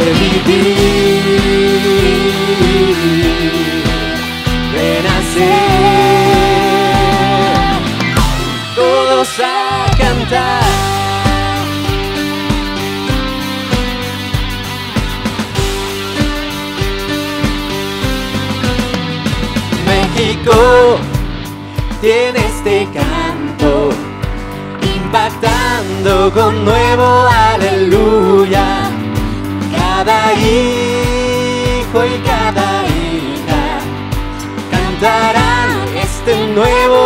revivir, renacer, todos a cantar. México tiene este canto, impactando con nuevo aleluya. Cada hijo y cada hija cantarán este nuevo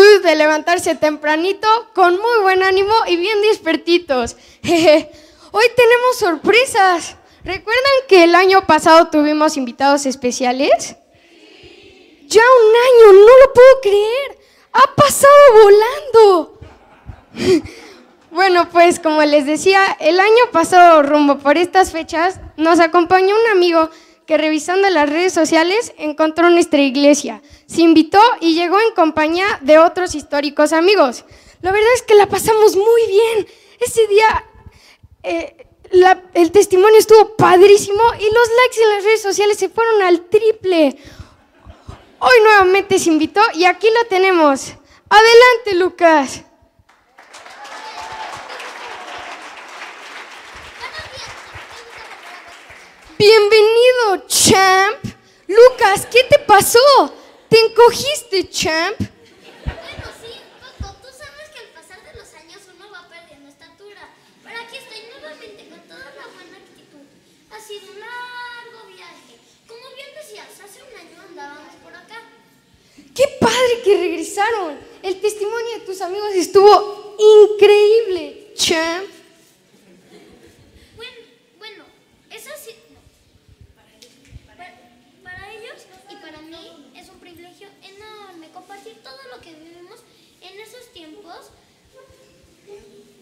de levantarse tempranito con muy buen ánimo y bien despertitos. Hoy tenemos sorpresas. ¿Recuerdan que el año pasado tuvimos invitados especiales? Ya un año, no lo puedo creer. Ha pasado volando. Bueno, pues como les decía, el año pasado, rumbo por estas fechas, nos acompañó un amigo que revisando las redes sociales encontró nuestra iglesia. Se invitó y llegó en compañía de otros históricos amigos. La verdad es que la pasamos muy bien. Ese día eh, el testimonio estuvo padrísimo y los likes en las redes sociales se fueron al triple. Hoy nuevamente se invitó y aquí lo tenemos. Adelante, Lucas. Bienvenido, champ. Lucas, ¿qué te pasó? ¿Te encogiste, champ? Bueno, sí, Coco, tú sabes que al pasar de los años uno va perdiendo estatura. Pero aquí estoy nuevamente con toda la buena actitud. Ha sido un largo viaje. Como bien decías, hace un año andábamos por acá. ¡Qué padre que regresaron! El testimonio de tus amigos estuvo increíble, champ. Bueno, bueno, eso sí. Para, para ellos y para mí es un privilegio compartir todo lo que vivimos en esos tiempos.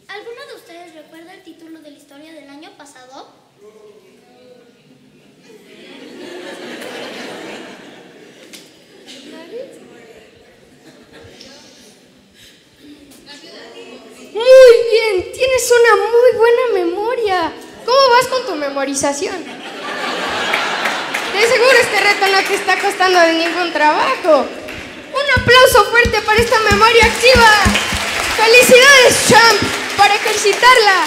¿Alguno de ustedes recuerda el título de la historia del año pasado? Muy bien, tienes una muy buena memoria. ¿Cómo vas con tu memorización? De seguro este reto no te está costando de ningún trabajo. Un aplauso fuerte para esta memoria activa. Felicidades, champ, para ejercitarla.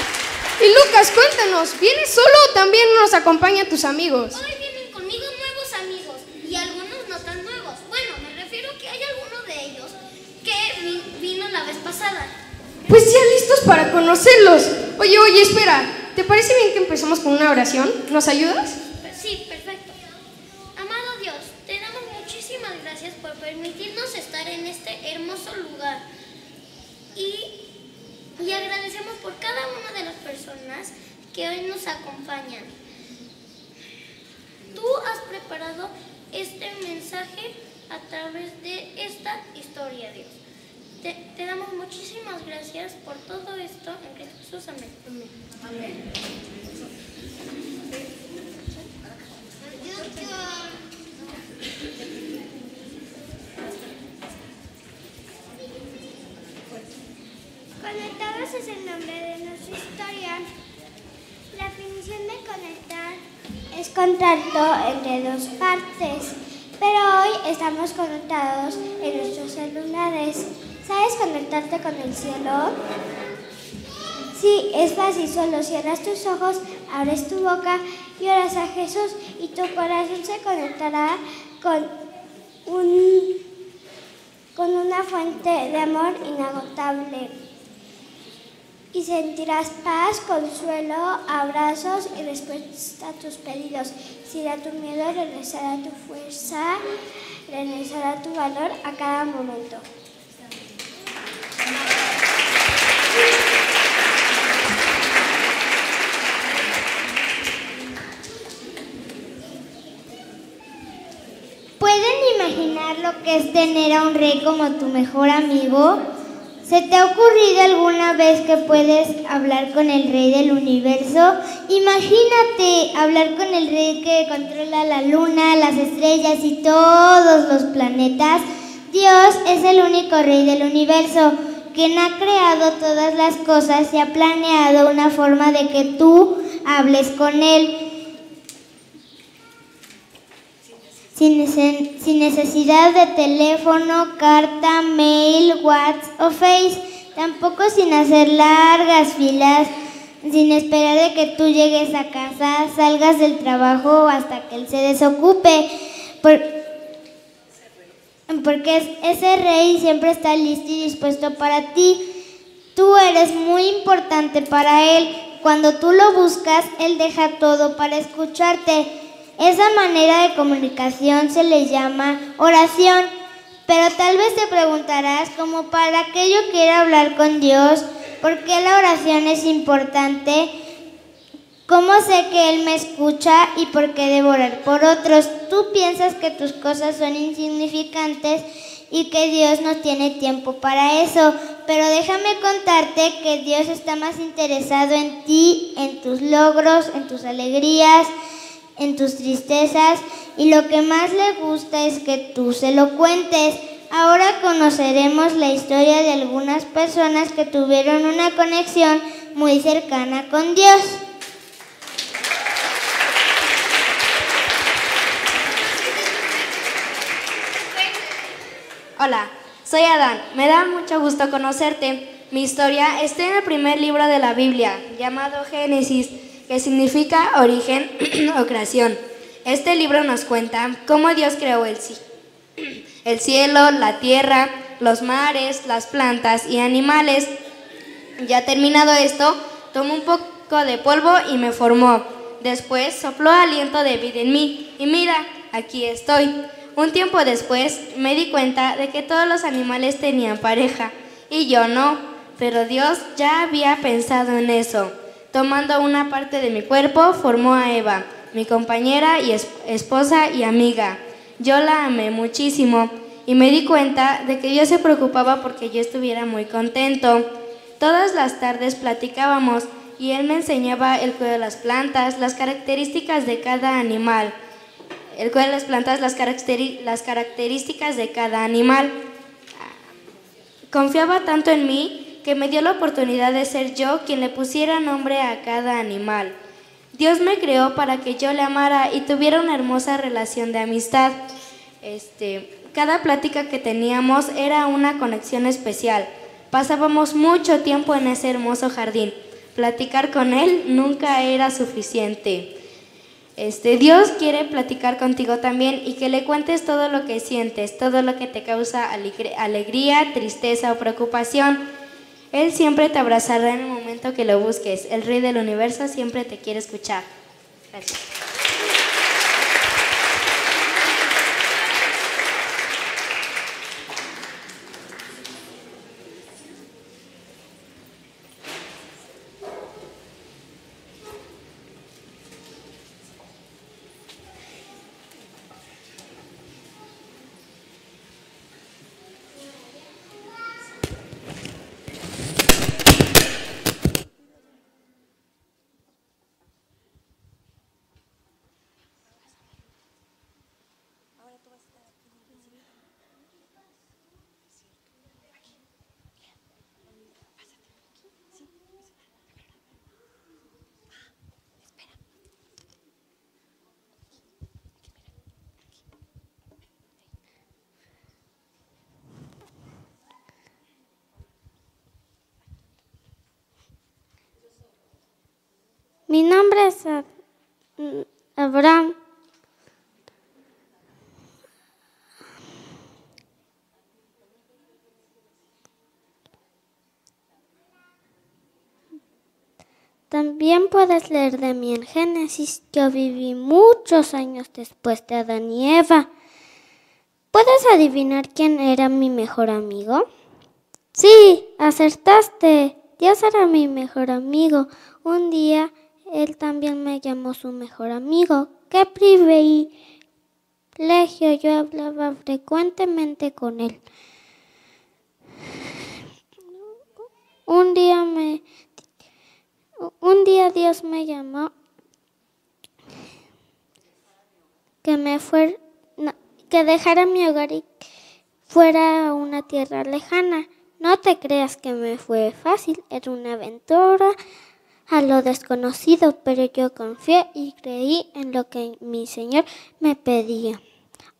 Y Lucas, cuéntanos, ¿vienes solo o también nos acompañan tus amigos? Hoy vienen conmigo nuevos amigos y algunos no tan nuevos. Bueno, me refiero que hay alguno de ellos que vi- vino la vez pasada. Pues ya listos para conocerlos. Oye, oye, espera. ¿Te parece bien que empecemos con una oración? ¿Nos ayudas? Pues Sí, perfecto. Amado Dios, te damos muchísimas gracias por permitirnos estar en este hermoso lugar. Y, por cada una de las personas que hoy nos acompañan. Tú has preparado este mensaje a través de esta historia, Dios. Te, te damos muchísimas gracias por todo esto en Cristo Jesús. Amén. Conectados es el nombre de nuestra historia. La definición de conectar es contacto entre dos partes, pero hoy estamos conectados en nuestros celulares. ¿Sabes conectarte con el cielo? Sí, es fácil, solo cierras tus ojos, abres tu boca y oras a Jesús y tu corazón se conectará con un con una fuente de amor inagotable. Y sentirás paz, consuelo, abrazos y respuesta a tus pedidos. Si da tu miedo, regresará tu fuerza, regresará tu valor a cada momento. ¿Pueden imaginar lo que es tener a un rey como tu mejor amigo? ¿Se te ha ocurrido alguna vez que puedes hablar con el rey del universo? Imagínate hablar con el rey que controla la luna, las estrellas y todos los planetas. Dios es el único rey del universo, quien ha creado todas las cosas y ha planeado una forma de que tú hables con él. Sin, nece- sin necesidad de teléfono, carta, mail, WhatsApp o Face, tampoco sin hacer largas filas, sin esperar de que tú llegues a casa, salgas del trabajo hasta que él se desocupe, por- porque es- ese rey siempre está listo y dispuesto para ti. Tú eres muy importante para él. Cuando tú lo buscas, él deja todo para escucharte. Esa manera de comunicación se le llama oración. Pero tal vez te preguntarás, como para qué yo quiero hablar con Dios, ¿por qué la oración es importante? ¿Cómo sé que Él me escucha y por qué debo orar por otros? Tú piensas que tus cosas son insignificantes y que Dios no tiene tiempo para eso, pero déjame contarte que Dios está más interesado en ti, en tus logros, en tus alegrías, en tus tristezas y lo que más le gusta es que tú se lo cuentes. Ahora conoceremos la historia de algunas personas que tuvieron una conexión muy cercana con Dios. Hola, soy Adán. Me da mucho gusto conocerte. Mi historia está en el primer libro de la Biblia, llamado Génesis que significa origen o creación. Este libro nos cuenta cómo Dios creó el, el cielo, la tierra, los mares, las plantas y animales. Ya terminado esto, tomó un poco de polvo y me formó. Después sopló aliento de vida en mí y mira, aquí estoy. Un tiempo después me di cuenta de que todos los animales tenían pareja y yo no, pero Dios ya había pensado en eso. Tomando una parte de mi cuerpo, formó a Eva, mi compañera y esposa y amiga. Yo la amé muchísimo y me di cuenta de que Dios se preocupaba porque yo estuviera muy contento. Todas las tardes platicábamos y Él me enseñaba el cuidado de las plantas, las características de cada animal. El cuidado de las plantas, las, las características de cada animal. Confiaba tanto en mí que me dio la oportunidad de ser yo quien le pusiera nombre a cada animal. Dios me creó para que yo le amara y tuviera una hermosa relación de amistad. Este, cada plática que teníamos era una conexión especial. Pasábamos mucho tiempo en ese hermoso jardín. Platicar con él nunca era suficiente. Este, Dios quiere platicar contigo también y que le cuentes todo lo que sientes, todo lo que te causa alegría, tristeza o preocupación. Él siempre te abrazará en el momento que lo busques. El Rey del Universo siempre te quiere escuchar. Gracias. Mi nombre es Abraham. También puedes leer de mí en Génesis. Yo viví muchos años después de Adán y Eva. ¿Puedes adivinar quién era mi mejor amigo? Sí, acertaste. Dios era mi mejor amigo. Un día él también me llamó su mejor amigo. ¡Qué privilegio! Yo hablaba frecuentemente con él. Un día me un día Dios me llamó que me fuera que dejara mi hogar y fuera a una tierra lejana. No te creas que me fue fácil, era una aventura a lo desconocido, pero yo confié y creí en lo que mi Señor me pedía.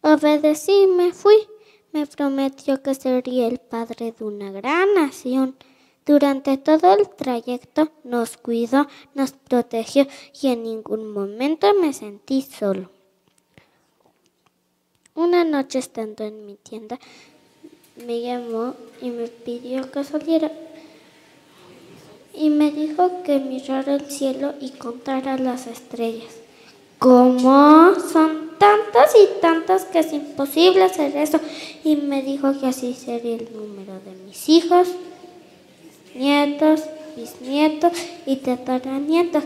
Obedecí y me fui. Me prometió que sería el padre de una gran nación. Durante todo el trayecto nos cuidó, nos protegió y en ningún momento me sentí solo. Una noche estando en mi tienda, me llamó y me pidió que saliera y me dijo que mirara el cielo y contara las estrellas. ¿Cómo? Son tantas y tantas que es imposible hacer eso. Y me dijo que así sería el número de mis hijos, nietos, bisnietos y tataranietos.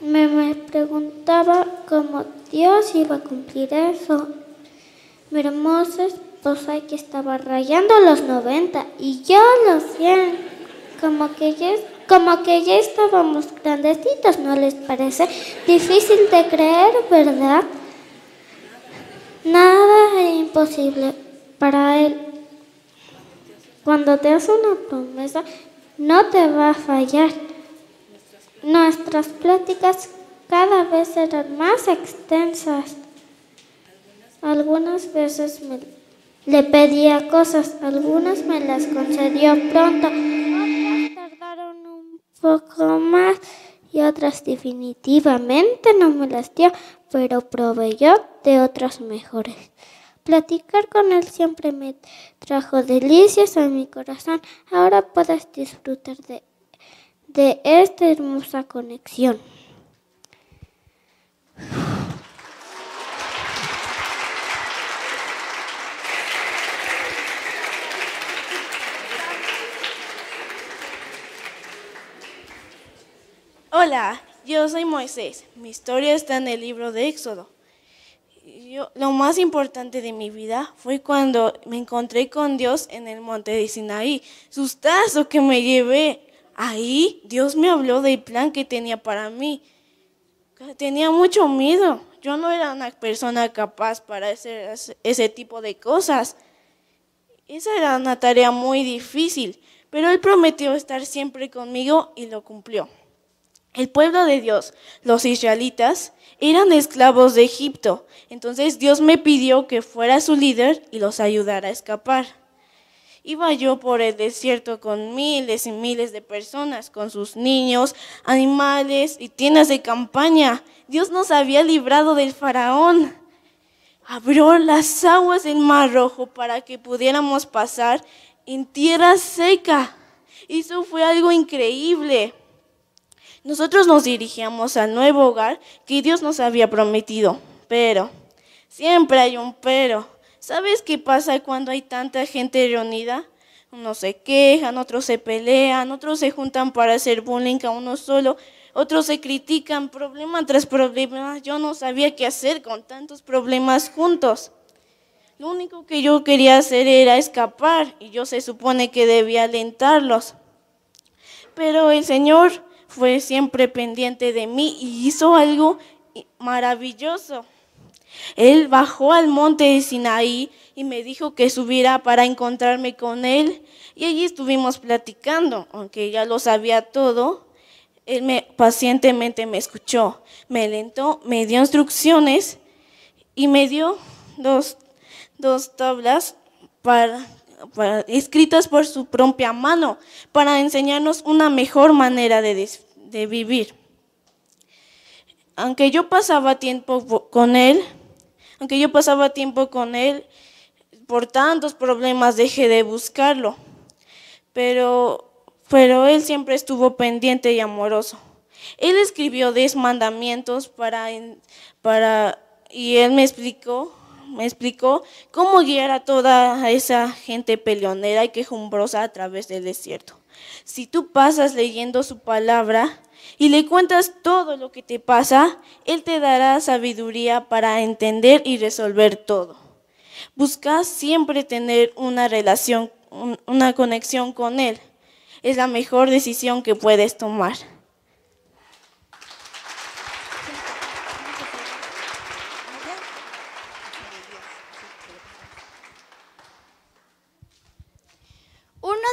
Me, me preguntaba cómo Dios iba a cumplir eso. Mi hermosa esposa que estaba rayando los 90 y yo los 100 como que ya, como que ya estábamos grandecitos, ¿no les parece? Difícil de creer, ¿verdad? Nada es imposible para Él. Cuando te hace una promesa, no te va a fallar. Nuestras pláticas cada vez eran más extensas. Algunas veces me Le pedía cosas, algunas me las concedió pronto, más y otras definitivamente no me las dio, pero proveyó de otras mejores. Platicar con él siempre me trajo delicias a mi corazón. Ahora puedes disfrutar de, de esta hermosa conexión. Hola, yo soy Moisés. Mi historia está en el libro de Éxodo. Lo más importante de mi vida fue cuando me encontré con Dios en el monte de Sinaí. Sustazo que me llevé. Ahí Dios me habló del plan que tenía para mí. Tenía mucho miedo. Yo no era una persona capaz para hacer ese tipo de cosas. Esa era una tarea muy difícil, pero Él prometió estar siempre conmigo y lo cumplió. El pueblo de Dios, los israelitas, eran esclavos de Egipto. Entonces Dios me pidió que fuera su líder y los ayudara a escapar. Iba yo por el desierto con miles y miles de personas, con sus niños, animales y tiendas de campaña. Dios nos había librado del faraón. Abrió las aguas del Mar Rojo para que pudiéramos pasar en tierra seca. Eso fue algo increíble. Nosotros nos dirigíamos al nuevo hogar que Dios nos había prometido, pero siempre hay un pero. ¿Sabes qué pasa cuando hay tanta gente reunida? Unos se quejan, otros se pelean, otros se juntan para hacer bullying a uno solo, otros se critican, problema tras problema. Yo no sabía qué hacer con tantos problemas juntos. Lo único que yo quería hacer era escapar y yo se supone que debía alentarlos. Pero el Señor fue siempre pendiente de mí y hizo algo maravilloso. Él bajó al monte de Sinaí y me dijo que subiera para encontrarme con él. Y allí estuvimos platicando, aunque ya lo sabía todo. Él me, pacientemente me escuchó, me alentó, me dio instrucciones y me dio dos, dos tablas para escritas por su propia mano para enseñarnos una mejor manera de, de vivir. Aunque yo pasaba tiempo con él, aunque yo pasaba tiempo con él, por tantos problemas dejé de buscarlo. Pero, pero él siempre estuvo pendiente y amoroso. Él escribió 10 mandamientos para, para, y él me explicó me explicó cómo guiar a toda esa gente peleonera y quejumbrosa a través del desierto. Si tú pasas leyendo su palabra y le cuentas todo lo que te pasa, Él te dará sabiduría para entender y resolver todo. Busca siempre tener una relación, una conexión con Él. Es la mejor decisión que puedes tomar.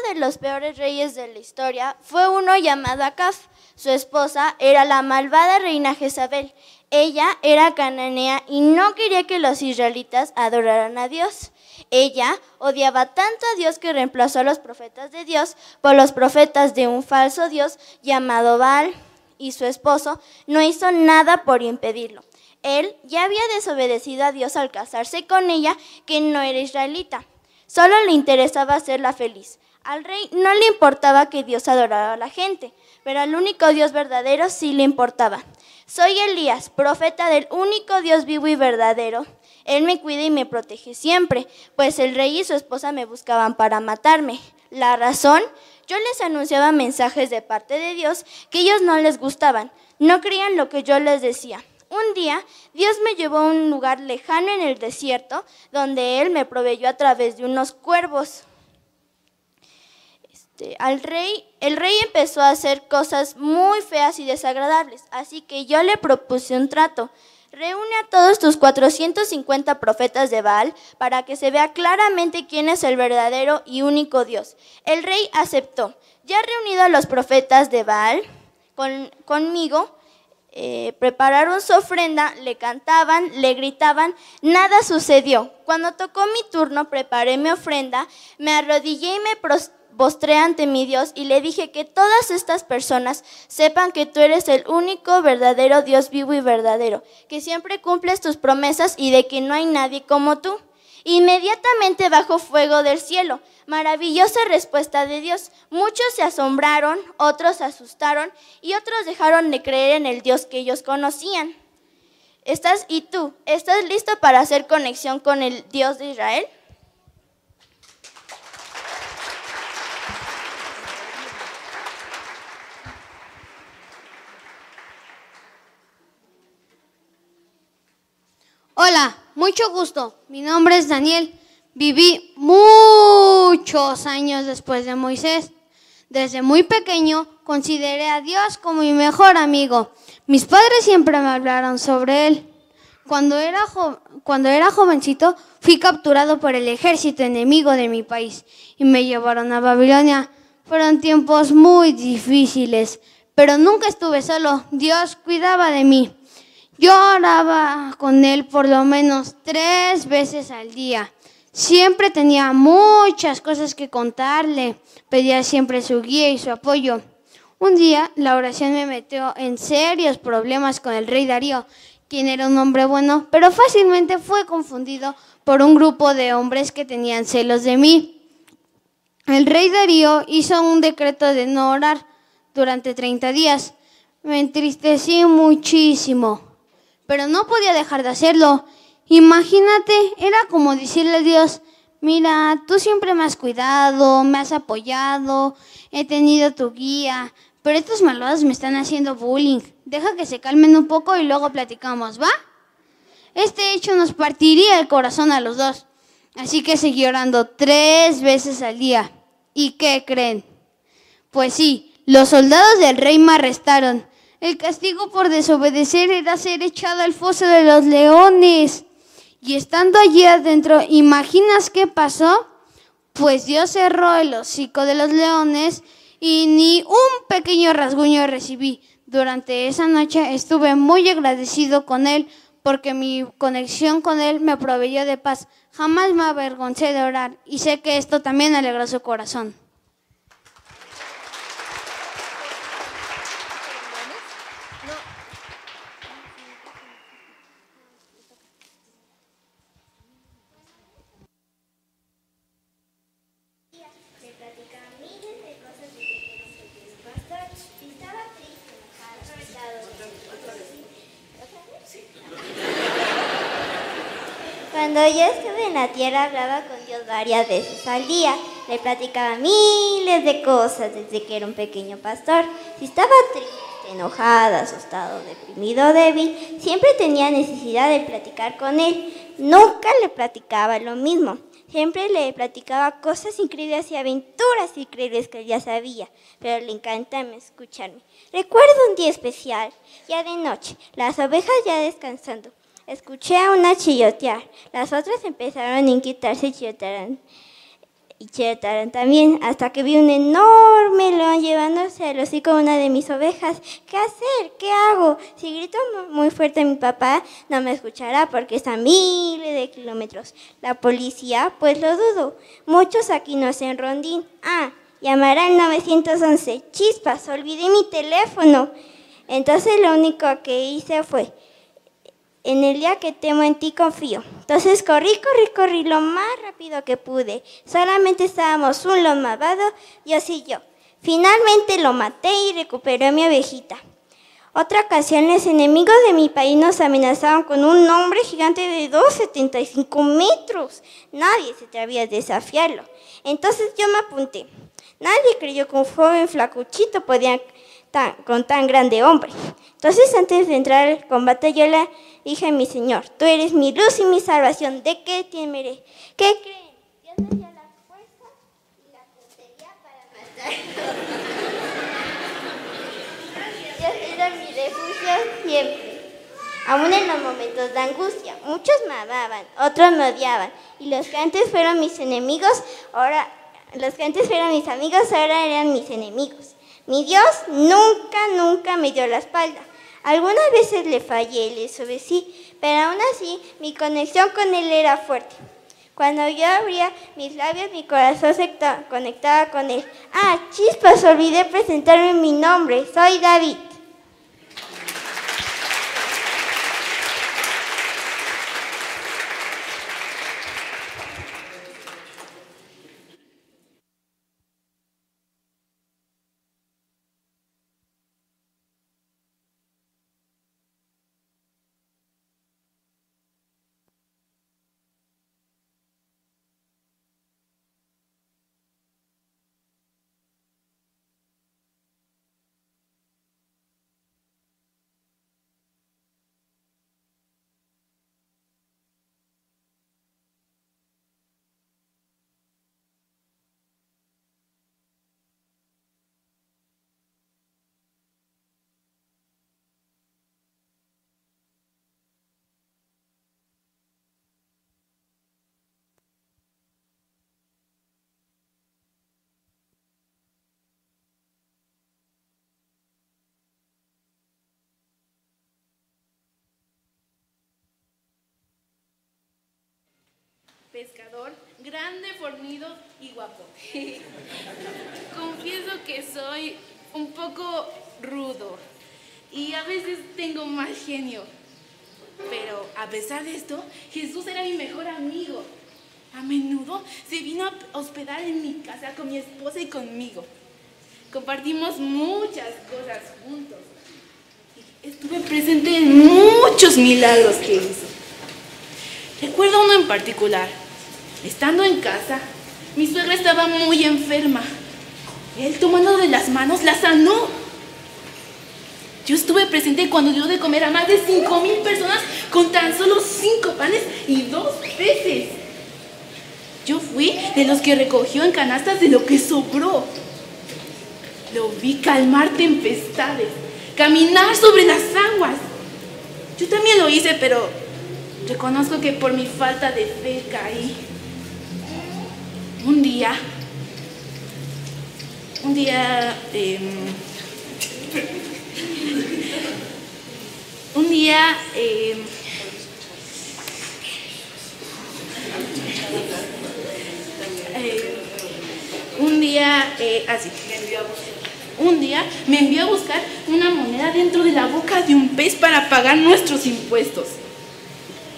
De los peores reyes de la historia fue uno llamado Acaf. Su esposa era la malvada reina Jezabel. Ella era cananea y no quería que los israelitas adoraran a Dios. Ella odiaba tanto a Dios que reemplazó a los profetas de Dios por los profetas de un falso Dios llamado Baal. Y su esposo no hizo nada por impedirlo. Él ya había desobedecido a Dios al casarse con ella, que no era israelita. Solo le interesaba hacerla feliz. Al rey no le importaba que Dios adorara a la gente, pero al único Dios verdadero sí le importaba. Soy Elías, profeta del único Dios vivo y verdadero. Él me cuida y me protege siempre, pues el rey y su esposa me buscaban para matarme. La razón, yo les anunciaba mensajes de parte de Dios que ellos no les gustaban, no creían lo que yo les decía. Un día Dios me llevó a un lugar lejano en el desierto, donde Él me proveyó a través de unos cuervos. Este, al rey, el rey empezó a hacer cosas muy feas y desagradables, así que yo le propuse un trato. Reúne a todos tus 450 profetas de Baal para que se vea claramente quién es el verdadero y único Dios. El rey aceptó. Ya reunido a los profetas de Baal conmigo, eh, prepararon su ofrenda, le cantaban, le gritaban, nada sucedió. Cuando tocó mi turno, preparé mi ofrenda, me arrodillé y me postré ante mi Dios y le dije que todas estas personas sepan que tú eres el único verdadero Dios vivo y verdadero, que siempre cumples tus promesas y de que no hay nadie como tú. Inmediatamente bajo fuego del cielo. Maravillosa respuesta de Dios. Muchos se asombraron, otros se asustaron y otros dejaron de creer en el Dios que ellos conocían. ¿Estás y tú? ¿Estás listo para hacer conexión con el Dios de Israel? Hola, mucho gusto. Mi nombre es Daniel. Viví muchos años después de Moisés. Desde muy pequeño consideré a Dios como mi mejor amigo. Mis padres siempre me hablaron sobre él. Cuando era, cuando era jovencito fui capturado por el ejército enemigo de mi país y me llevaron a Babilonia. Fueron tiempos muy difíciles, pero nunca estuve solo. Dios cuidaba de mí. Yo oraba con él por lo menos tres veces al día. Siempre tenía muchas cosas que contarle. Pedía siempre su guía y su apoyo. Un día la oración me metió en serios problemas con el rey Darío, quien era un hombre bueno, pero fácilmente fue confundido por un grupo de hombres que tenían celos de mí. El rey Darío hizo un decreto de no orar durante 30 días. Me entristecí muchísimo pero no podía dejar de hacerlo. Imagínate, era como decirle a Dios, mira, tú siempre me has cuidado, me has apoyado, he tenido tu guía, pero estos malvados me están haciendo bullying. Deja que se calmen un poco y luego platicamos, ¿va? Este hecho nos partiría el corazón a los dos. Así que seguí orando tres veces al día. ¿Y qué creen? Pues sí, los soldados del rey me arrestaron el castigo por desobedecer era ser echado al foso de los leones. Y estando allí adentro, ¿imaginas qué pasó? Pues Dios cerró el hocico de los leones y ni un pequeño rasguño recibí. Durante esa noche estuve muy agradecido con Él porque mi conexión con Él me proveyó de paz. Jamás me avergoncé de orar y sé que esto también alegró su corazón. Cuando yo estuve en la tierra hablaba con Dios varias veces al día. Le platicaba miles de cosas desde que era un pequeño pastor. Si estaba triste, enojada, asustado, deprimido, débil, siempre tenía necesidad de platicar con él. Nunca le platicaba lo mismo. Siempre le platicaba cosas increíbles y aventuras increíbles que él ya sabía, pero le encanta escucharme. Recuerdo un día especial, ya de noche, las ovejas ya descansando. Escuché a una chillotear. Las otras empezaron a inquietarse y chillotaron. Y chillotaron también, hasta que vi un enorme león llevándose al hocico una de mis ovejas. ¿Qué hacer? ¿Qué hago? Si grito muy fuerte mi papá, no me escuchará porque está a miles de kilómetros. La policía, pues lo dudo. Muchos aquí no hacen rondín. Ah, llamará al 911. Chispas, olvidé mi teléfono. Entonces lo único que hice fue en el día que temo en ti confío. Entonces corrí, corrí, corrí lo más rápido que pude. Solamente estábamos un lo malvado, Dios y yo. Finalmente lo maté y recuperé mi ovejita. Otra ocasión los enemigos de mi país nos amenazaban con un hombre gigante de 2,75 metros. Nadie se atrevía a desafiarlo. Entonces yo me apunté. Nadie creyó que un joven flacuchito podía con tan grande hombre. Entonces antes de entrar al combate yo le dije mi Señor, tú eres mi luz y mi salvación, ¿de qué temeré? ¿Qué creen? Dios me dio la fuerza y la puntería para matar. Dios era mi refugio siempre. Aún en los momentos de angustia, muchos me amaban, otros me odiaban, y los que antes fueron mis enemigos, ahora, los que antes fueron mis amigos, ahora eran mis enemigos. Mi Dios nunca, nunca me dio la espalda. Algunas veces le fallé y le desobedecí, pero aún así mi conexión con él era fuerte. Cuando yo abría mis labios, mi corazón se conectaba con él. Ah, chispas, olvidé presentarme mi nombre. Soy David. Pescador, grande, fornido y guapo. Confieso que soy un poco rudo y a veces tengo mal genio. Pero a pesar de esto, Jesús era mi mejor amigo. A menudo se vino a hospedar en mi casa con mi esposa y conmigo. Compartimos muchas cosas juntos. Estuve presente en muchos milagros que hizo. Recuerdo uno en particular. Estando en casa, mi suegra estaba muy enferma. Él tomando de las manos la sanó. Yo estuve presente cuando dio de comer a más de cinco mil personas con tan solo cinco panes y dos peces. Yo fui de los que recogió en canastas de lo que sobró. Lo vi calmar tempestades, caminar sobre las aguas. Yo también lo hice, pero reconozco que por mi falta de fe caí. Un día, un día, eh, un día, eh, eh, un día, eh, así. Un día me envió a buscar una moneda dentro de la boca de un pez para pagar nuestros impuestos.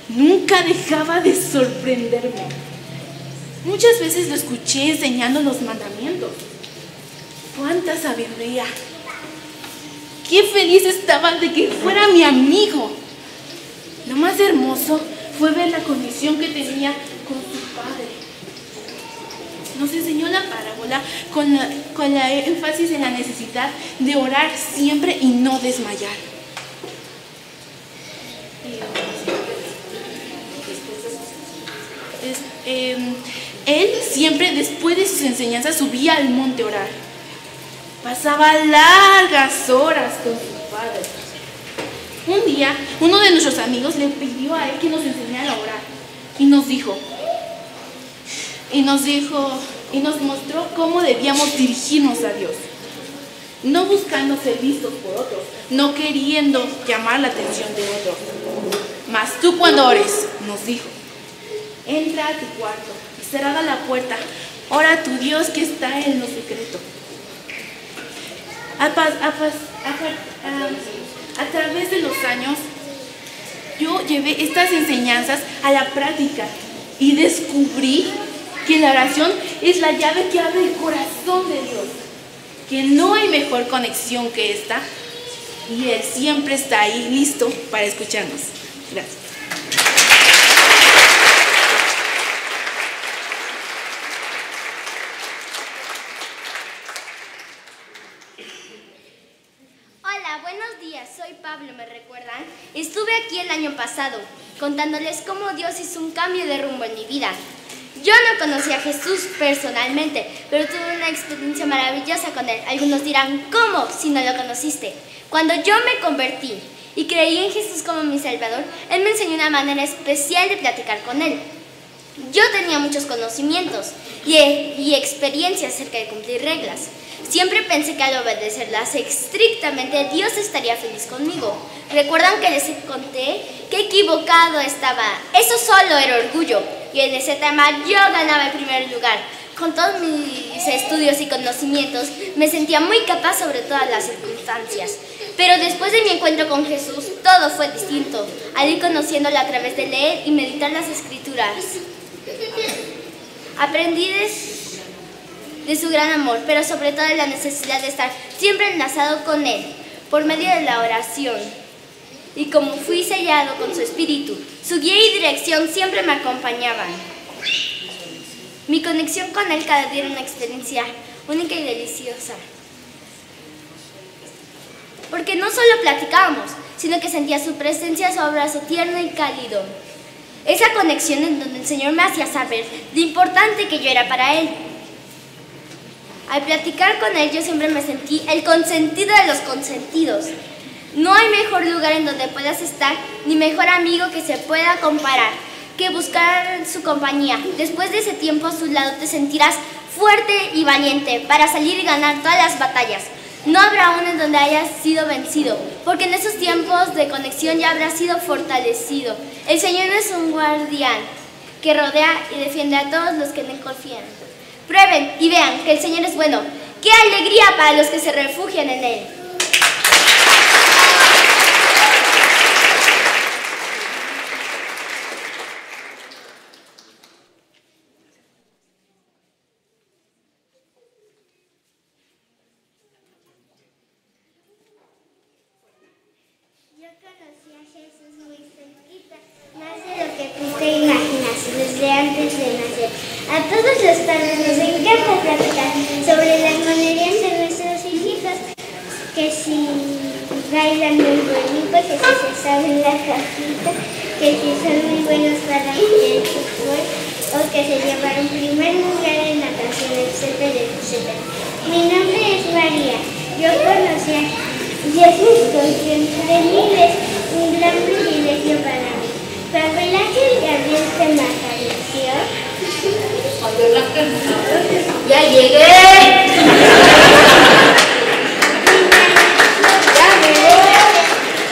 Nunca dejaba de sorprenderme. Muchas veces lo escuché enseñando los mandamientos. ¡Cuánta sabiduría! ¡Qué feliz estaba de que fuera mi amigo! Lo más hermoso fue ver la condición que tenía con su padre. Nos enseñó la parábola con la, con la énfasis en la necesidad de orar siempre y no desmayar. Es, eh, él siempre después de sus enseñanzas subía al monte a orar. Pasaba largas horas con su padre. Un día, uno de nuestros amigos le pidió a él que nos enseñara a orar. Y nos dijo, y nos dijo, y nos mostró cómo debíamos dirigirnos a Dios. No buscando ser vistos por otros, no queriendo llamar la atención de otros. Mas tú cuando ores, nos dijo, entra a tu cuarto cerrada la puerta, ora a tu Dios que está en lo secreto. A, pas- a pas- a- a- través de los años, yo llevé estas enseñanzas a la práctica y descubrí que la oración es la llave que abre el corazón de Dios, que no hay mejor conexión que esta y Él siempre está ahí listo para escucharnos. Gracias. Hola, buenos días. Soy Pablo, ¿me recuerdan? Estuve aquí el año pasado contándoles cómo Dios hizo un cambio de rumbo en mi vida. Yo no conocí a Jesús personalmente, pero tuve una experiencia maravillosa con Él. Algunos dirán, ¿cómo si no lo conociste? Cuando yo me convertí y creí en Jesús como mi Salvador, Él me enseñó una manera especial de platicar con Él. Yo tenía muchos conocimientos y, y experiencias acerca de cumplir reglas. Siempre pensé que al obedecerlas estrictamente Dios estaría feliz conmigo. ¿Recuerdan que les conté que equivocado estaba? Eso solo era orgullo y en ese tema yo ganaba el primer lugar. Con todos mis estudios y conocimientos me sentía muy capaz sobre todas las circunstancias. Pero después de mi encuentro con Jesús, todo fue distinto, al ir conociéndolo a través de leer y meditar las escrituras. Aprendí de, de su gran amor, pero sobre todo de la necesidad de estar siempre enlazado con Él, por medio de la oración. Y como fui sellado con su espíritu, su guía y dirección siempre me acompañaban. Mi conexión con Él cada día era una experiencia única y deliciosa. Porque no solo platicábamos, sino que sentía su presencia, su abrazo tierno y cálido. Esa conexión en donde el Señor me hacía saber lo importante que yo era para Él. Al platicar con Él yo siempre me sentí el consentido de los consentidos. No hay mejor lugar en donde puedas estar, ni mejor amigo que se pueda comparar, que buscar su compañía. Después de ese tiempo a su lado te sentirás fuerte y valiente para salir y ganar todas las batallas. No habrá uno en donde hayas sido vencido, porque en esos tiempos de conexión ya habrás sido fortalecido. El Señor es un guardián que rodea y defiende a todos los que en Él confían. Prueben y vean que el Señor es bueno. ¡Qué alegría para los que se refugian en Él! Yo conocí a Jesús muy cerquita, más de lo que tú te imaginas, desde antes de nacer. A todos los padres nos encanta platicar sobre las monerías de nuestros hijitos, que si bailan muy bonito, que si se saben la cajita, que si son muy buenos para el fútbol, o que se llevaron primer lugar en natación, etcétera, etcétera. Mi nombre es María. Yo conocí a Jesús consciente de miles, un gran privilegio para mí. Cuando el ángel Gabriel se me apareció, ¡Ya llegué!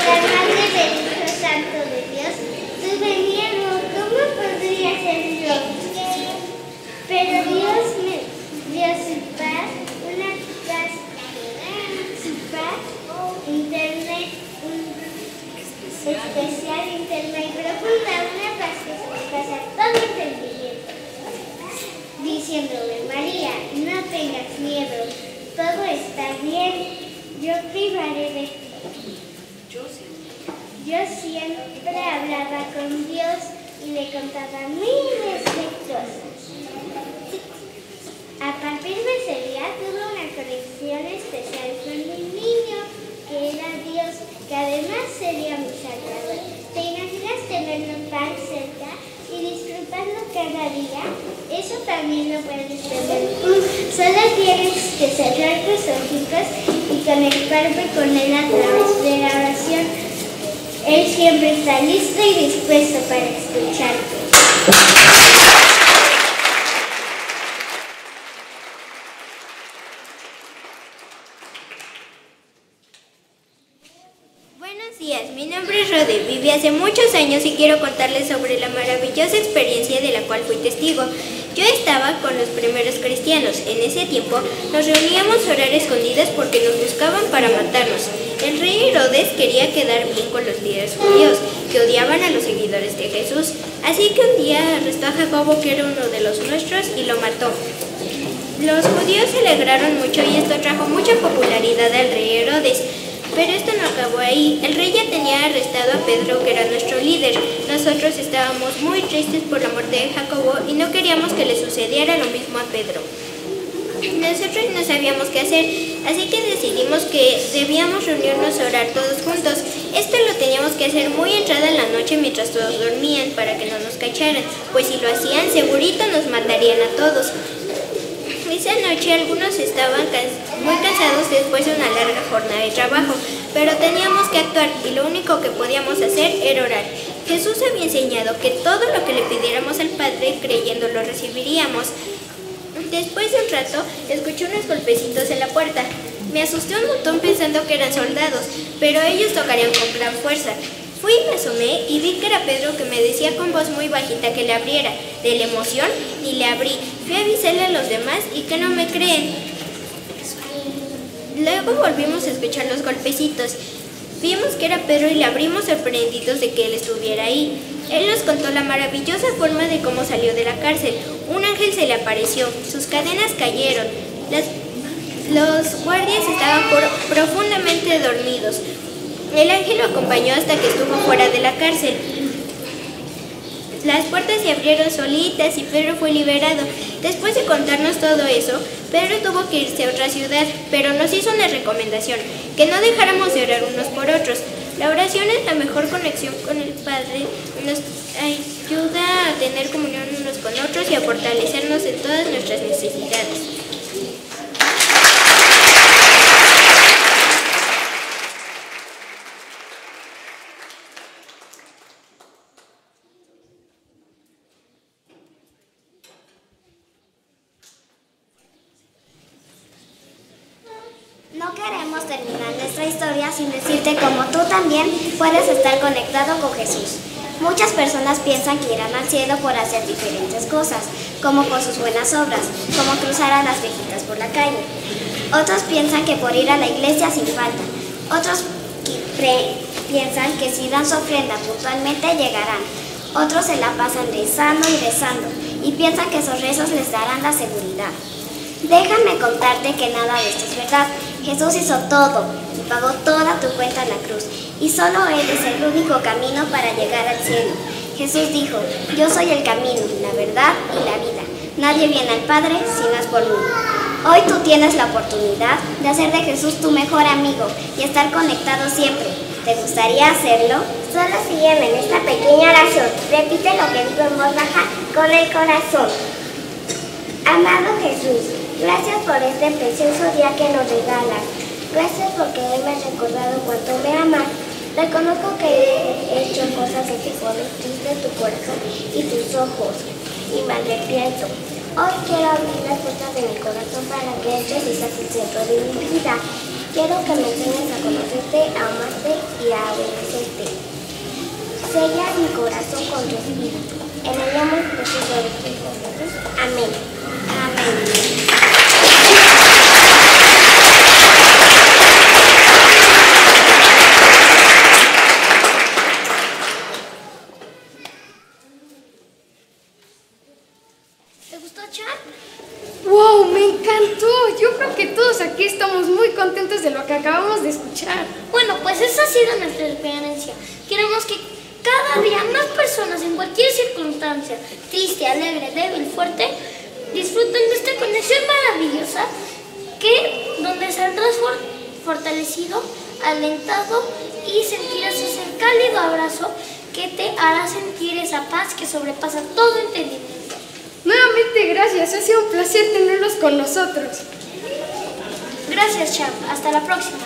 la madre del Hijo Santo de Dios, tuve miedo. ¿Cómo podría ser yo? Pero Dios me dio su paz, una paz, su paz interna, un especial, interna y profunda, una paz que sobrepasa todo entendimiento. Diciéndole, María, no tengas miedo, todo está bien, yo privaré de ti. Yo siempre hablaba con Dios y le contaba miles de cosas. A partir de ese día tuve una conexión especial con mi niño, que era Dios, que además sería mi salvador. ¿Te imaginas tenerlo tan cerca disfrutarlo cada día? Eso también lo puedes tú. Solo tienes que cerrar tus ojitos y conectarte con Él a través de la oración. Él siempre está listo y dispuesto para escucharte. Buenos días, mi nombre es Hace muchos años y quiero contarles sobre la maravillosa experiencia de la cual fui testigo. Yo estaba con los primeros cristianos. En ese tiempo nos reuníamos a orar escondidas porque nos buscaban para matarnos. El rey Herodes quería quedar bien con los líderes judíos, que odiaban a los seguidores de Jesús. Así que un día arrestó a Jacobo, que era uno de los nuestros, y lo mató. Los judíos se alegraron mucho y esto trajo mucha popularidad al rey Herodes. Pero esto no acabó ahí. El rey ya tenía arrestado a Pedro, que era nuestro líder. Nosotros estábamos muy tristes por la muerte de Jacobo y no queríamos que le sucediera lo mismo a Pedro. Nosotros no sabíamos qué hacer, así que decidimos que debíamos reunirnos a orar todos juntos. Esto lo teníamos que hacer muy entrada en la noche mientras todos dormían para que no nos cacharan, pues si lo hacían segurito nos matarían a todos. Esa noche algunos estaban muy cansados después de una larga jornada de trabajo, pero teníamos que actuar y lo único que podíamos hacer era orar. Jesús había enseñado que todo lo que le pidiéramos al Padre creyendo lo recibiríamos. Después de un rato, escuché unos golpecitos en la puerta. Me asusté un montón pensando que eran soldados, pero ellos tocarían con gran fuerza. Fui y me asomé y vi que era Pedro que me decía con voz muy bajita que le abriera. De la emoción, ni le abrí. Fui a avisarle a los demás y que no me creen. Luego volvimos a escuchar los golpecitos. Vimos que era Pedro y le abrimos sorprendidos de que él estuviera ahí. Él nos contó la maravillosa forma de cómo salió de la cárcel. Un ángel se le apareció, sus cadenas cayeron, los guardias estaban profundamente dormidos. El ángel lo acompañó hasta que estuvo fuera de la cárcel. Las puertas se abrieron solitas y Pedro fue liberado. Después de contarnos todo eso, Pedro tuvo que irse a otra ciudad, pero nos hizo una recomendación, que no dejáramos de orar unos por otros. La oración es la mejor conexión con el Padre, nos ayuda a tener comunión unos con otros y a fortalecernos en todas nuestras necesidades. No queremos terminar sin decirte cómo tú también puedes estar conectado con Jesús. Muchas personas piensan que irán al cielo por hacer diferentes cosas, como por sus buenas obras, como cruzar a las viejitas por la calle. Otros piensan que por ir a la iglesia sin falta. Otros piensan que si dan su ofrenda puntualmente llegarán. Otros se la pasan rezando y rezando y piensan que esos rezos les darán la seguridad. Déjame contarte que nada de esto es verdad. Jesús hizo todo pagó toda tu cuenta en la cruz. Y solo Él es el único camino para llegar al cielo. Jesús dijo, yo soy el camino, la verdad y la vida. Nadie viene al Padre si no es por mí. Hoy tú tienes la oportunidad de hacer de Jesús tu mejor amigo y estar conectado siempre. ¿Te gustaría hacerlo? Solo sígueme en esta pequeña oración. Repite lo que digo en voz baja con el corazón. Amado Jesús, gracias por este precioso día que nos regalas. Gracias porque me has recordado cuánto me amas. Reconozco que he hecho cosas que te ponen triste tu corazón y tus ojos y me arrepiento. Hoy quiero abrir las puertas de mi corazón para que entres y seas el centro de mi vida. Quiero que me enseñes a conocerte, a amarte y a obedecerte. Sella mi corazón con tu espíritu. En el nombre de Jesús. Amén. Amén. ¿Te gustó, Char? ¡Wow! ¡Me encantó! Yo creo que todos aquí estamos muy contentos de lo que acabamos de escuchar. Bueno, pues esa ha sido nuestra experiencia. Queremos que cada día más personas en cualquier circunstancia, triste, alegre, débil, fuerte, disfruten de esta conexión maravillosa que donde saldrás for- fortalecido, alentado y sentirás ese cálido abrazo que te hará sentir esa paz que sobrepasa todo entendimiento. Nuevamente gracias, ha sido un placer tenerlos con nosotros. Gracias, Cham. Hasta la próxima.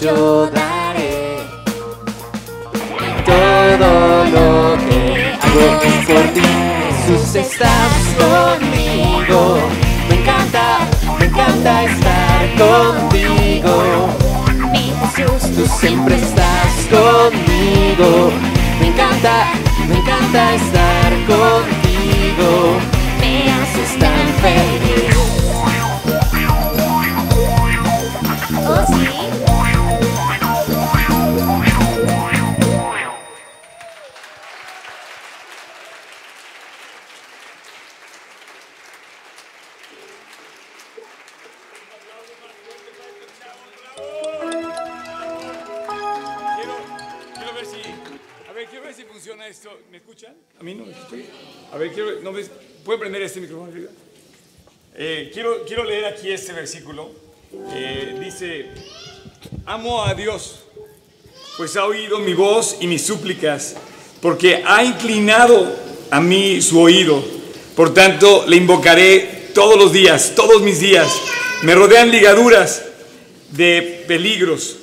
Yo daré. Todo lo que hago por ti. Jesús, estás conmigo. Me encanta, me encanta estar contigo. Jesús, tú siempre estás conmigo. Me encanta, me encanta estar contigo. Ver, quiero. ¿no ves? ¿Puedo prender este micrófono? Eh, quiero, quiero leer aquí este versículo. Eh, dice: Amo a Dios, pues ha oído mi voz y mis súplicas, porque ha inclinado a mí su oído. Por tanto, le invocaré todos los días, todos mis días. Me rodean ligaduras de peligros.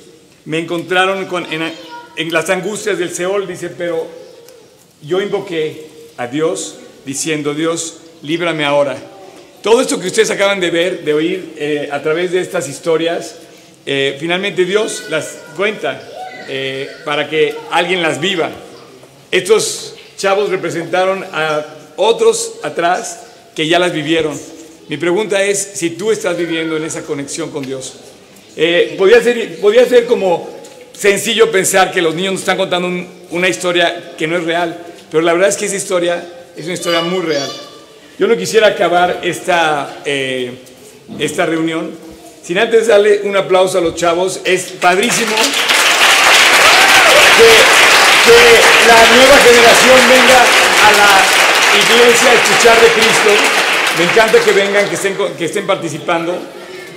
Me encontraron con- en, en las angustias del Seol, dice, pero yo invoqué a Dios diciendo, Dios, líbrame ahora. Todo esto que ustedes acaban de ver, de oír eh, a través de estas historias, eh, finalmente Dios las cuenta eh, para que alguien las viva. Estos chavos representaron a otros atrás que ya las vivieron. Mi pregunta es si tú estás viviendo en esa conexión con Dios. Podría, ser, podría ser como sencillo pensar que los niños nos están contando un- una historia que no es real, pero la verdad es que esa historia es una historia muy real. Yo no quisiera acabar esta, eh, esta reunión sin antes darle un aplauso a los chavos. Es padrísimo que, que la nueva generación venga a la iglesia a escuchar de Cristo. Me encanta que vengan, que estén, que estén participando.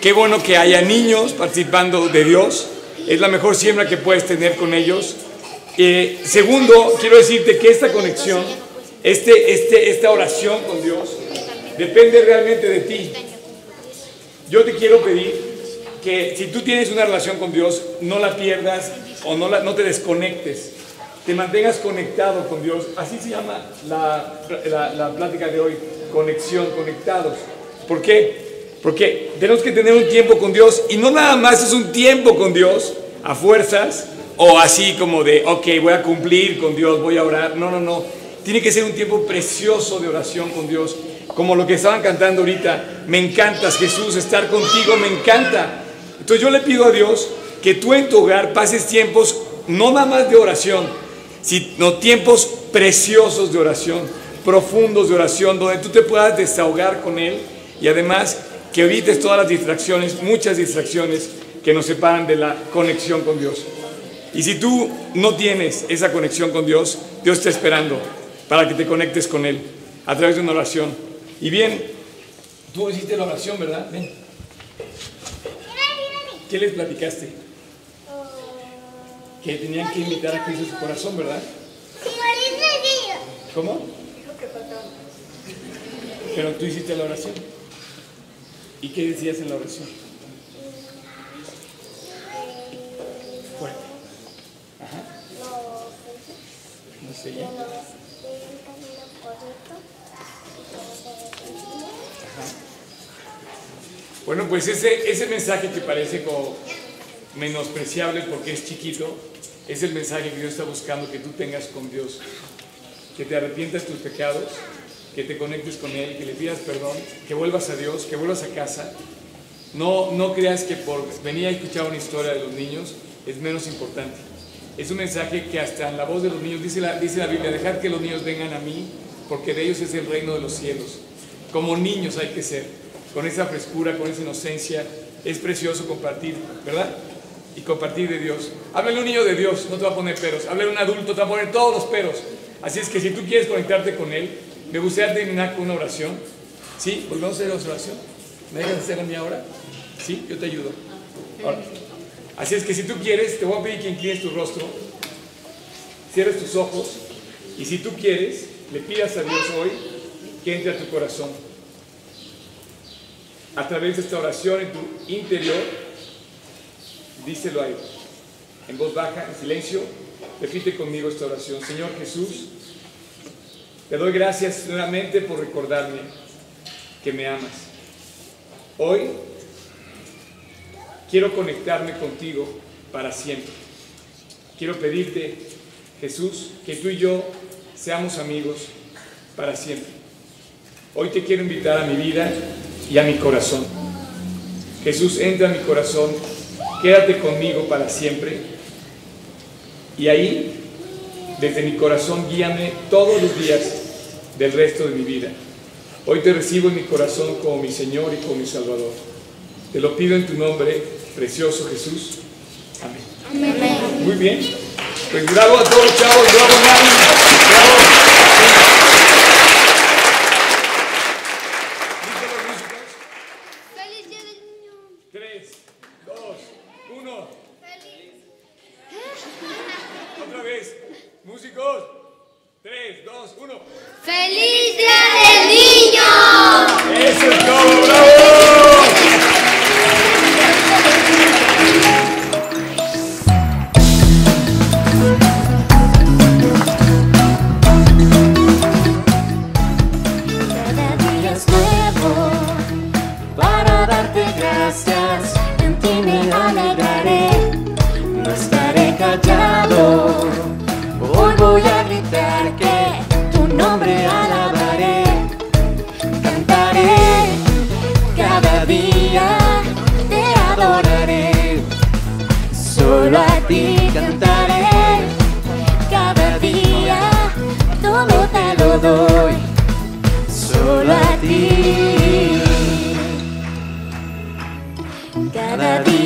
Qué bueno que haya niños participando de Dios. Es la mejor siembra que puedes tener con ellos. Eh, segundo, quiero decirte que esta conexión, este, este, esta oración con Dios, depende realmente de ti. Yo te quiero pedir que si tú tienes una relación con Dios, no la pierdas o no, la- no te desconectes. Te mantengas conectado con Dios. Así se llama la, la- la plática de hoy, conexión, conectados. ¿Por qué? Porque tenemos que tener un tiempo con Dios y no nada más es un tiempo con Dios a fuerzas o así como de, ok, voy a cumplir con Dios, voy a orar. No, no, no. Tiene que ser un tiempo precioso de oración con Dios. Como lo que estaban cantando ahorita. Me encantas, Jesús, estar contigo, me encanta. Entonces yo le pido a Dios que tú en tu hogar pases tiempos no nada más de oración, sino tiempos preciosos de oración, profundos de oración, donde tú te puedas desahogar con Él y además que evites todas las distracciones, muchas distracciones que nos separan de la conexión con Dios. Y si tú no tienes esa conexión con Dios, Dios está esperando para que te conectes con Él a través de una oración. Y bien, tú hiciste la oración, ¿verdad? Ven. ¿Qué les platicaste? Que tenían que invitar a Cristo a su corazón, ¿verdad? ¿Cómo? Pero tú hiciste la oración. ¿Y qué decías en la oración? Fuerte. Ajá. No sé ya. Bueno, pues ese, ese mensaje que parece como menospreciable porque es chiquito, es el mensaje que Dios está buscando que tú tengas con Dios. Que te arrepientas tus pecados, que te conectes con Él, que le pidas perdón, que vuelvas a Dios, que vuelvas a casa. No, no creas que por venir a escuchar una historia de los niños es menos importante. Es un mensaje que hasta en la voz de los niños, dice la, dice la Biblia, dejar que los niños vengan a mí, porque de ellos es el reino de los cielos. Como niños hay que ser, con esa frescura, con esa inocencia. Es precioso compartir, ¿verdad? Y compartir de Dios. Háblale a un niño de Dios, no te va a poner peros. Háblale a un adulto, te va a poner todos los peros. Así es que si tú quieres conectarte con Él, me gustaría terminar con una oración. ¿Sí? ¿Volvemos a hacer la oración? ¿Me dejas hacer la mía ahora? ¿Sí? Yo te ayudo. Ahora. Así es que si tú quieres, te voy a pedir que inclines tu rostro, cierres tus ojos y si tú quieres, le pidas a Dios hoy que entre a tu corazón. A través de esta oración en tu interior, díselo a Él. En voz baja, en silencio, repite conmigo esta oración. Señor Jesús, te doy gracias nuevamente por recordarme que me amas. Hoy quiero conectarme contigo para siempre. Quiero pedirte, Jesús, que tú y yo seamos amigos para siempre. Hoy te quiero invitar a mi vida y a mi corazón. Jesús, entra a mi corazón, quédate conmigo para siempre. Y ahí, desde mi corazón, guíame todos los días del resto de mi vida. Hoy te recibo en mi corazón como mi Señor y como mi Salvador. Te lo pido en tu nombre, precioso Jesús. Amén. Amén. Muy bien. Pues bravo a todos, chavos. Bravo, Nani.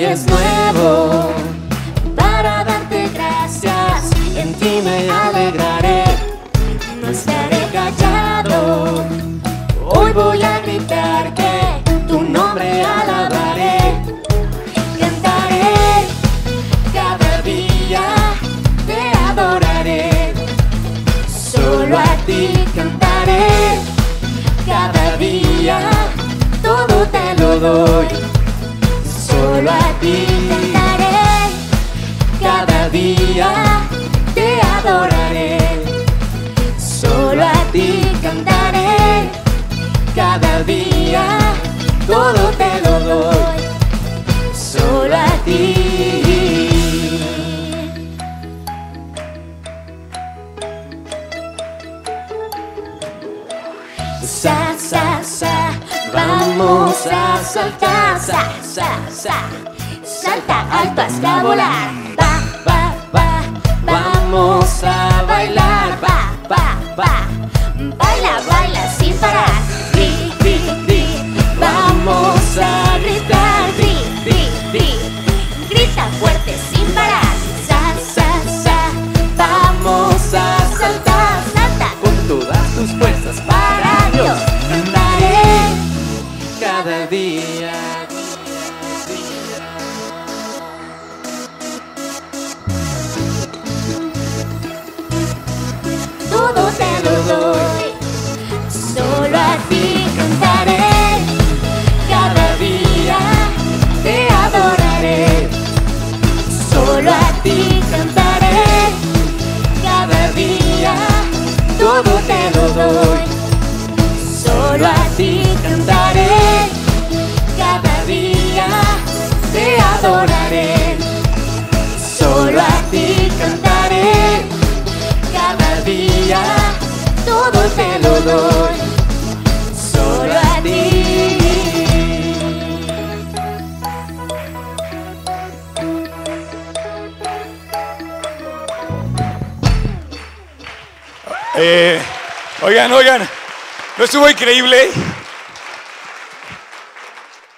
Día es nuevo para darte gracias. En ti me alegraré, no estaré callado. Hoy voy a gritar que tu nombre alabaré. Cantaré cada día, te adoraré. Solo a ti cantaré cada día, todo te lo doy. Todo te lo doy. Solo a ti. Sa, sa, sa, vamos a saltar, sa, sa, sa, salta alto hasta volar, va, va, va, vamos a bailar, va, va, va, baila, baila sin parar, día. Eh, oigan, oigan, ¿no estuvo increíble?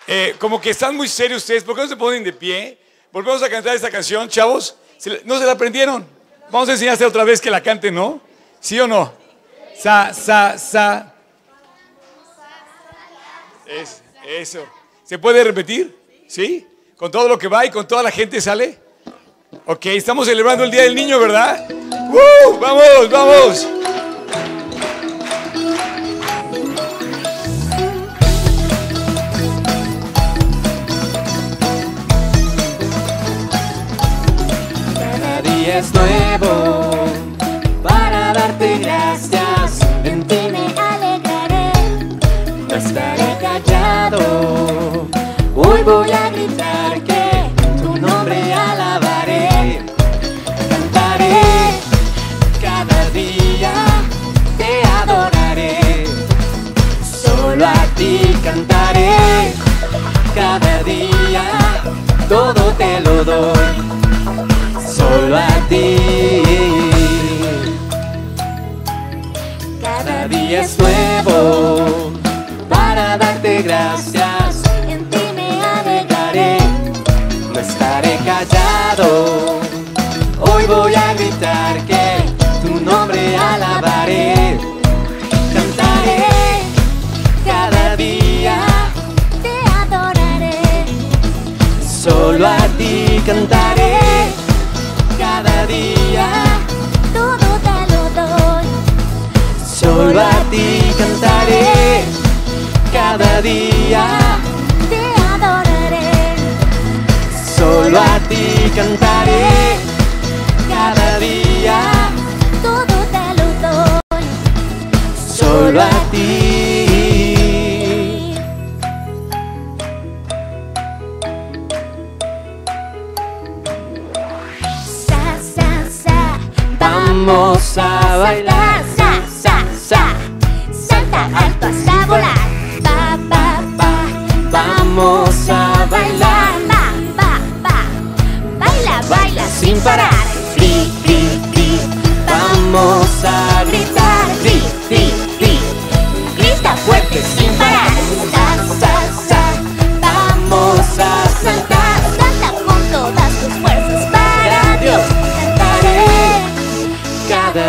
Eh, como que están muy serios ustedes, ¿por qué no se ponen de pie? Volvemos a cantar esta canción, chavos. ¿No se la aprendieron? Vamos a enseñarse otra vez que la cante, ¿no? ¿Sí o no? Sa, sa, sa. Es, eso. ¿Se puede repetir? ¿Sí? ¿Con todo lo que va y con toda la gente sale? Ok, estamos celebrando el Día del Niño, ¿verdad? ¡Uh! ¡Vamos, vamos! Cada día es nuevo para darte gracias. En ti me alegraré, no estaré callado. Hoy voy a gritar que tu nombre alabaré. Cantaré cada día, te adoraré. Solo a ti cantaré cada día, todo te lo cantaré cada día, todo te lo doy. Solo a ti cantaré, cada día te adoraré. Solo a ti cantaré, cada día, todo te lo doy. Solo a ti. Vamos a bailar. Sa, sa, sa, salta alto hasta volar. Pa, pa, pa, vamos a bailar. Pa, pa, pa, baila, baila sin parar.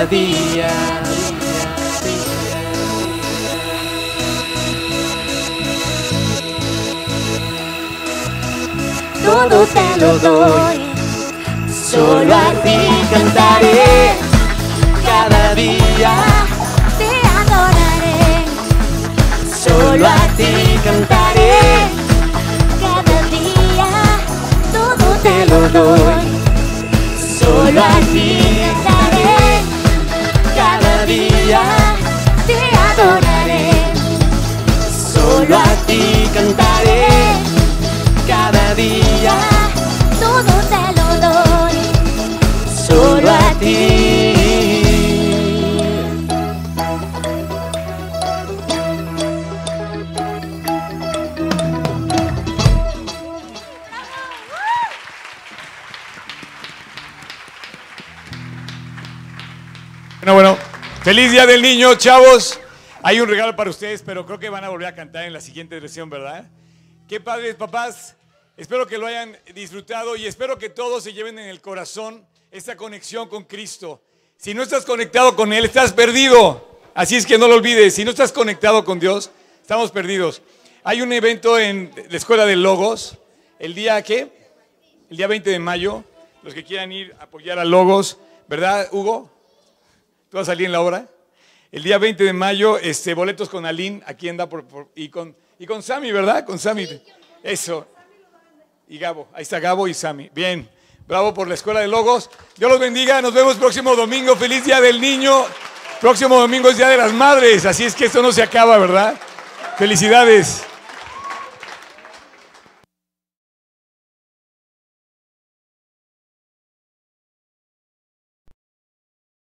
Cada día. Todo te lo doy, solo a ti cantaré cada día. Te adoraré, solo a ti cantaré cada día. Todo te lo doy, cantaré cada día. Todo te lo doy, solo a ti. Bueno, bueno, feliz día del niño, chavos. Hay un regalo para ustedes, pero creo que van a volver a cantar en la siguiente versión, ¿verdad? Qué padres, papás. Espero que lo hayan disfrutado y espero que todos se lleven en el corazón esta conexión con Cristo. Si no estás conectado con Él, estás perdido. Así es que no lo olvides. Si no estás conectado con Dios, estamos perdidos. Hay un evento en la Escuela de Logos. ¿El día qué? El día 20 de mayo. Los que quieran ir a apoyar a Logos, ¿verdad, Hugo? ¿Tú vas a salir en la hora? El día 20 de mayo, este, boletos con Aline, aquí anda por, por- y con y con Sammy, ¿verdad? Con Sammy. Eso. Y Gabo, ahí está Gabo y Sammy. Bien, bravo por la Escuela de Logos. Dios los bendiga, nos vemos próximo domingo. Feliz Día del Niño. Próximo domingo es Día de las Madres, así es que esto no se acaba, ¿verdad? Felicidades.